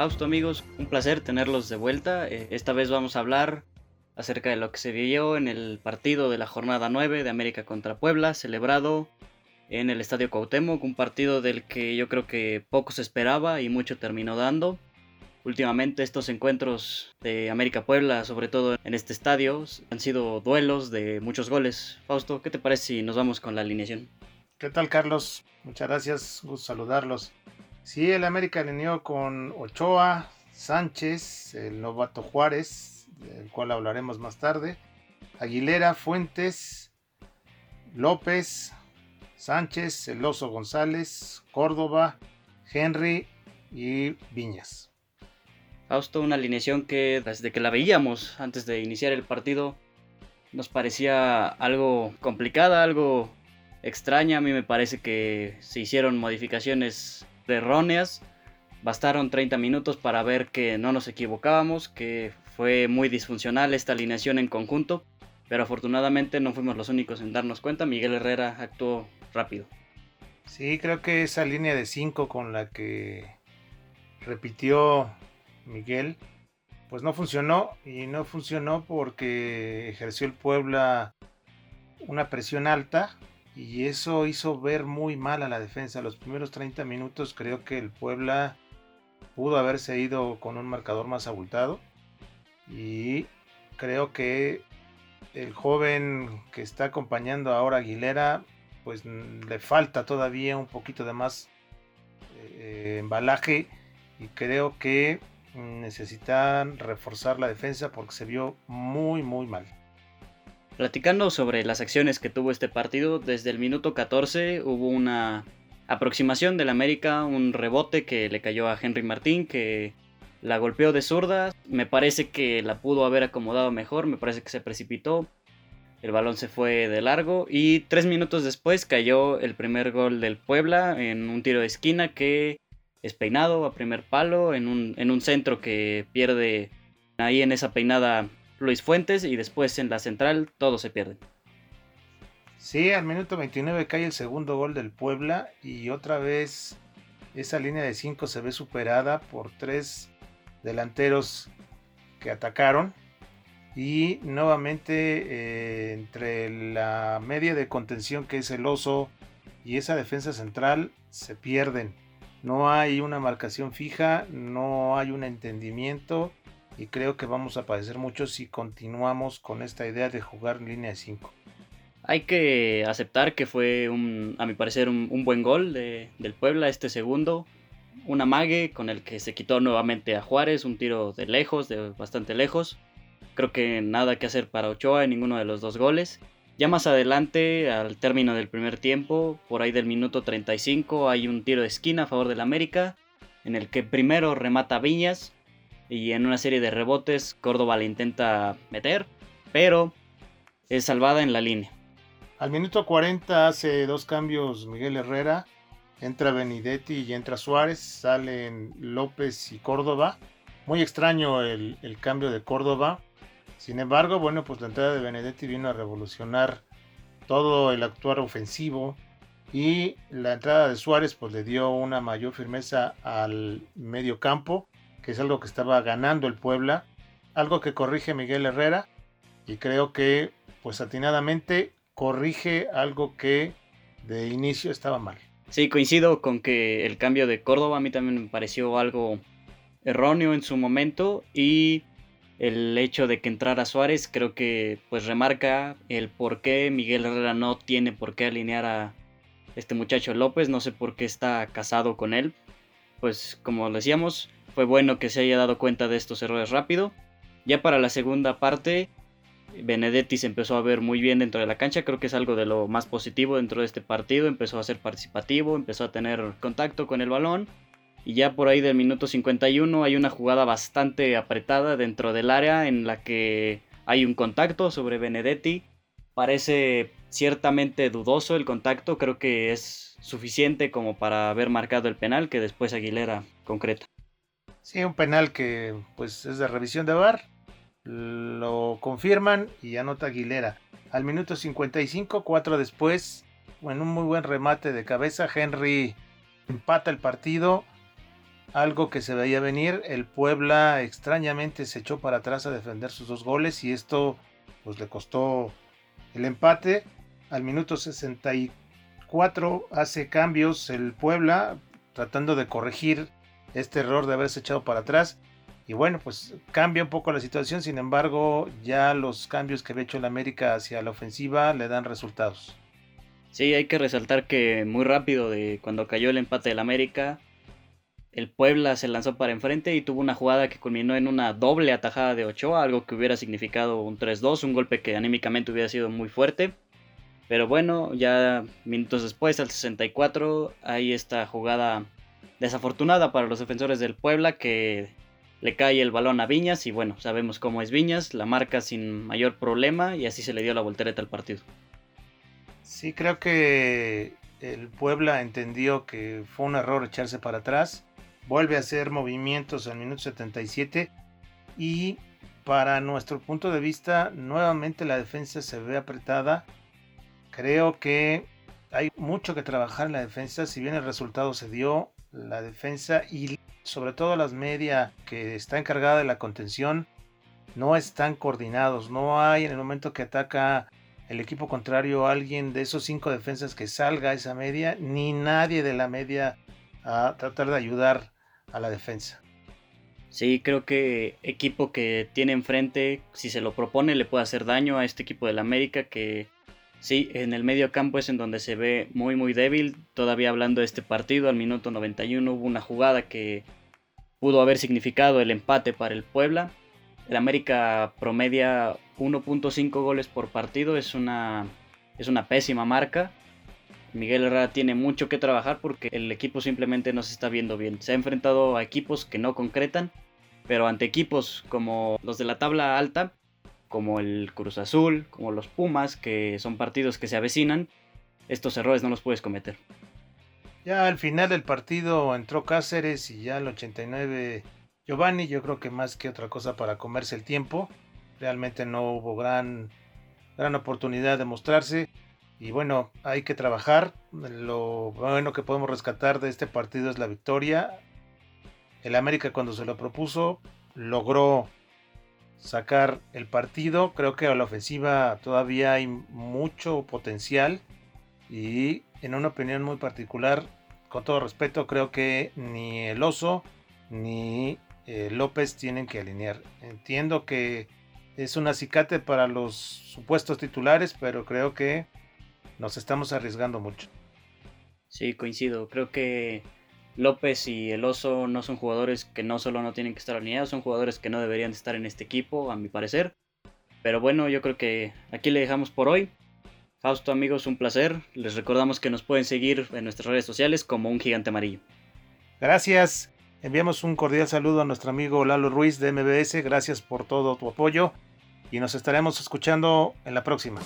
Fausto amigos, un placer tenerlos de vuelta. Eh, esta vez vamos a hablar acerca de lo que se vivió en el partido de la jornada 9 de América contra Puebla, celebrado en el Estadio Cuauhtémoc, un partido del que yo creo que poco se esperaba y mucho terminó dando. Últimamente estos encuentros de América Puebla, sobre todo en este estadio, han sido duelos de muchos goles. Fausto, ¿qué te parece si nos vamos con la alineación? ¿Qué tal Carlos? Muchas gracias, gusto saludarlos. Sí, el América alineó con Ochoa, Sánchez, el novato Juárez, del cual hablaremos más tarde, Aguilera, Fuentes, López, Sánchez, El Oso González, Córdoba, Henry y Viñas. Fausto, una alineación que desde que la veíamos antes de iniciar el partido nos parecía algo complicada, algo extraña. A mí me parece que se hicieron modificaciones erróneas. Bastaron 30 minutos para ver que no nos equivocábamos, que fue muy disfuncional esta alineación en conjunto, pero afortunadamente no fuimos los únicos en darnos cuenta. Miguel Herrera actuó rápido. Sí, creo que esa línea de 5 con la que repitió Miguel, pues no funcionó y no funcionó porque ejerció el Puebla una presión alta y eso hizo ver muy mal a la defensa. Los primeros 30 minutos creo que el Puebla pudo haberse ido con un marcador más abultado y creo que el joven que está acompañando ahora a Aguilera pues le falta todavía un poquito de más eh, embalaje y creo que necesitan reforzar la defensa porque se vio muy muy mal. Platicando sobre las acciones que tuvo este partido, desde el minuto 14 hubo una aproximación del América, un rebote que le cayó a Henry Martín, que la golpeó de zurda. Me parece que la pudo haber acomodado mejor, me parece que se precipitó. El balón se fue de largo y tres minutos después cayó el primer gol del Puebla en un tiro de esquina que es peinado a primer palo en un, en un centro que pierde ahí en esa peinada Luis Fuentes y después en la central todo se pierde. Sí, al minuto 29 cae el segundo gol del Puebla y otra vez esa línea de 5 se ve superada por tres delanteros que atacaron y nuevamente eh, entre la media de contención que es el oso y esa defensa central se pierden. No hay una marcación fija, no hay un entendimiento y creo que vamos a padecer mucho si continuamos con esta idea de jugar en línea de 5. Hay que aceptar que fue, un, a mi parecer, un, buen gol del Puebla, este segundo. Un amague con el que se quitó nuevamente a Juárez, un tiro de lejos, de bastante lejos. Creo que nada que hacer para Ochoa en ninguno de los dos goles. Ya más adelante, al término del primer tiempo, por ahí del minuto 35, hay un tiro de esquina a favor del América, en el que primero remata Viñas, y en una serie de rebotes Córdoba la intenta meter, pero es salvada en la línea. Al minuto 40 hace dos cambios Miguel Herrera, entra Benedetti y entra Suárez, salen López y Córdoba. Muy extraño el, el cambio de Córdoba. Sin embargo, bueno, pues la entrada de Benedetti vino a revolucionar todo el actuar ofensivo y la entrada de Suárez pues le dio una mayor firmeza al medio campo que es algo que estaba ganando el Puebla, algo que corrige Miguel Herrera y creo que pues atinadamente corrige algo que de inicio estaba mal. Sí, coincido con que el cambio de Córdoba a mí también me pareció algo erróneo en su momento y el hecho de que entrara Suárez creo que pues remarca el por qué Miguel Herrera no tiene por qué alinear a este muchacho López, no sé por qué está casado con él. Pues como decíamos, fue bueno que se haya dado cuenta de estos errores rápido. Ya para la segunda parte, Benedetti se empezó a ver muy bien dentro de la cancha, creo que es algo de lo más positivo dentro de este partido, empezó a ser participativo, empezó a tener contacto con el balón. Y ya por ahí del minuto 51 hay una jugada bastante apretada dentro del área en la que hay un contacto sobre Benedetti, parece ciertamente dudoso el contacto, creo que es suficiente como para haber marcado el penal que después Aguilera concreta. Sí, un penal que pues es de revisión de VAR. Lo confirman y anota Aguilera. Al minuto 55, cuatro después, en un muy buen remate de cabeza, Henry empata el partido. algo que se veía venir. El Puebla extrañamente se echó para atrás a defender sus dos goles y esto pues le costó el empate. Al minuto 64 hace cambios el Puebla tratando de corregir este error de haberse echado para atrás. Y bueno, pues cambia un poco la situación, sin embargo, ya los cambios que había hecho el América hacia la ofensiva le dan resultados. Sí, hay que resaltar que muy rápido de cuando cayó el empate del América, el Puebla se lanzó para enfrente y tuvo una jugada que culminó en una doble atajada de Ochoa, algo que hubiera significado un 3-2, un golpe que anímicamente hubiera sido muy fuerte. Pero bueno, ya minutos después, al 64, hay esta jugada desafortunada para los defensores del Puebla que le cae el balón a Viñas y bueno, sabemos cómo es Viñas, la marca sin mayor problema y así se le dio la voltereta al partido. Sí, creo que el Puebla entendió que fue un error echarse para atrás, vuelve a hacer movimientos al minuto 77 y para nuestro punto de vista nuevamente la defensa se ve apretada. Creo que hay mucho que trabajar en la defensa, si bien el resultado se dio, la defensa y sobre todo las media que está encargada de la contención no están coordinados. No hay en el momento que ataca el equipo contrario alguien de esos cinco defensas que salga a esa media, ni nadie de la media a tratar de ayudar a la defensa. Sí, creo que equipo que tiene enfrente, si se lo propone, le puede hacer daño a este equipo del América que Sí, en el medio campo es en donde se ve muy muy débil. Todavía hablando de este partido, al minuto 91 hubo una jugada que pudo haber significado el empate para el Puebla. El América promedia 1.5 goles por partido, es una, es una pésima marca. Miguel Herrera tiene mucho que trabajar porque el equipo simplemente no se está viendo bien. Se ha enfrentado a equipos que no concretan, pero ante equipos como los de la tabla alta, como el Cruz Azul, como los Pumas, que son partidos que se avecinan, estos errores no los puedes cometer. Ya al final del partido entró Cáceres y ya al 89 Giovanni, yo creo que más que otra cosa para comerse el tiempo. Realmente no hubo gran, gran oportunidad de mostrarse. Y bueno, hay que trabajar. Lo bueno que podemos rescatar de este partido es la victoria. El América cuando se lo propuso logró sacar el partido. Creo que a la ofensiva todavía hay mucho potencial y en una opinión muy particular, con todo respeto, creo que ni el oso ni eh, López tienen que alinear. Entiendo que es un acicate para los supuestos titulares, pero creo que nos estamos arriesgando mucho. Sí, coincido. Creo que López y el Oso no son jugadores que no solo no tienen que estar alineados, son jugadores que no deberían estar en este equipo, a mi parecer. Pero bueno, yo creo que aquí le dejamos por hoy. Fausto amigos, un placer. Les recordamos que nos pueden seguir en nuestras redes sociales como un gigante amarillo. Gracias. Enviamos un cordial saludo a nuestro amigo Lalo Ruiz de MBS. Gracias por todo tu apoyo y nos estaremos escuchando en la próxima.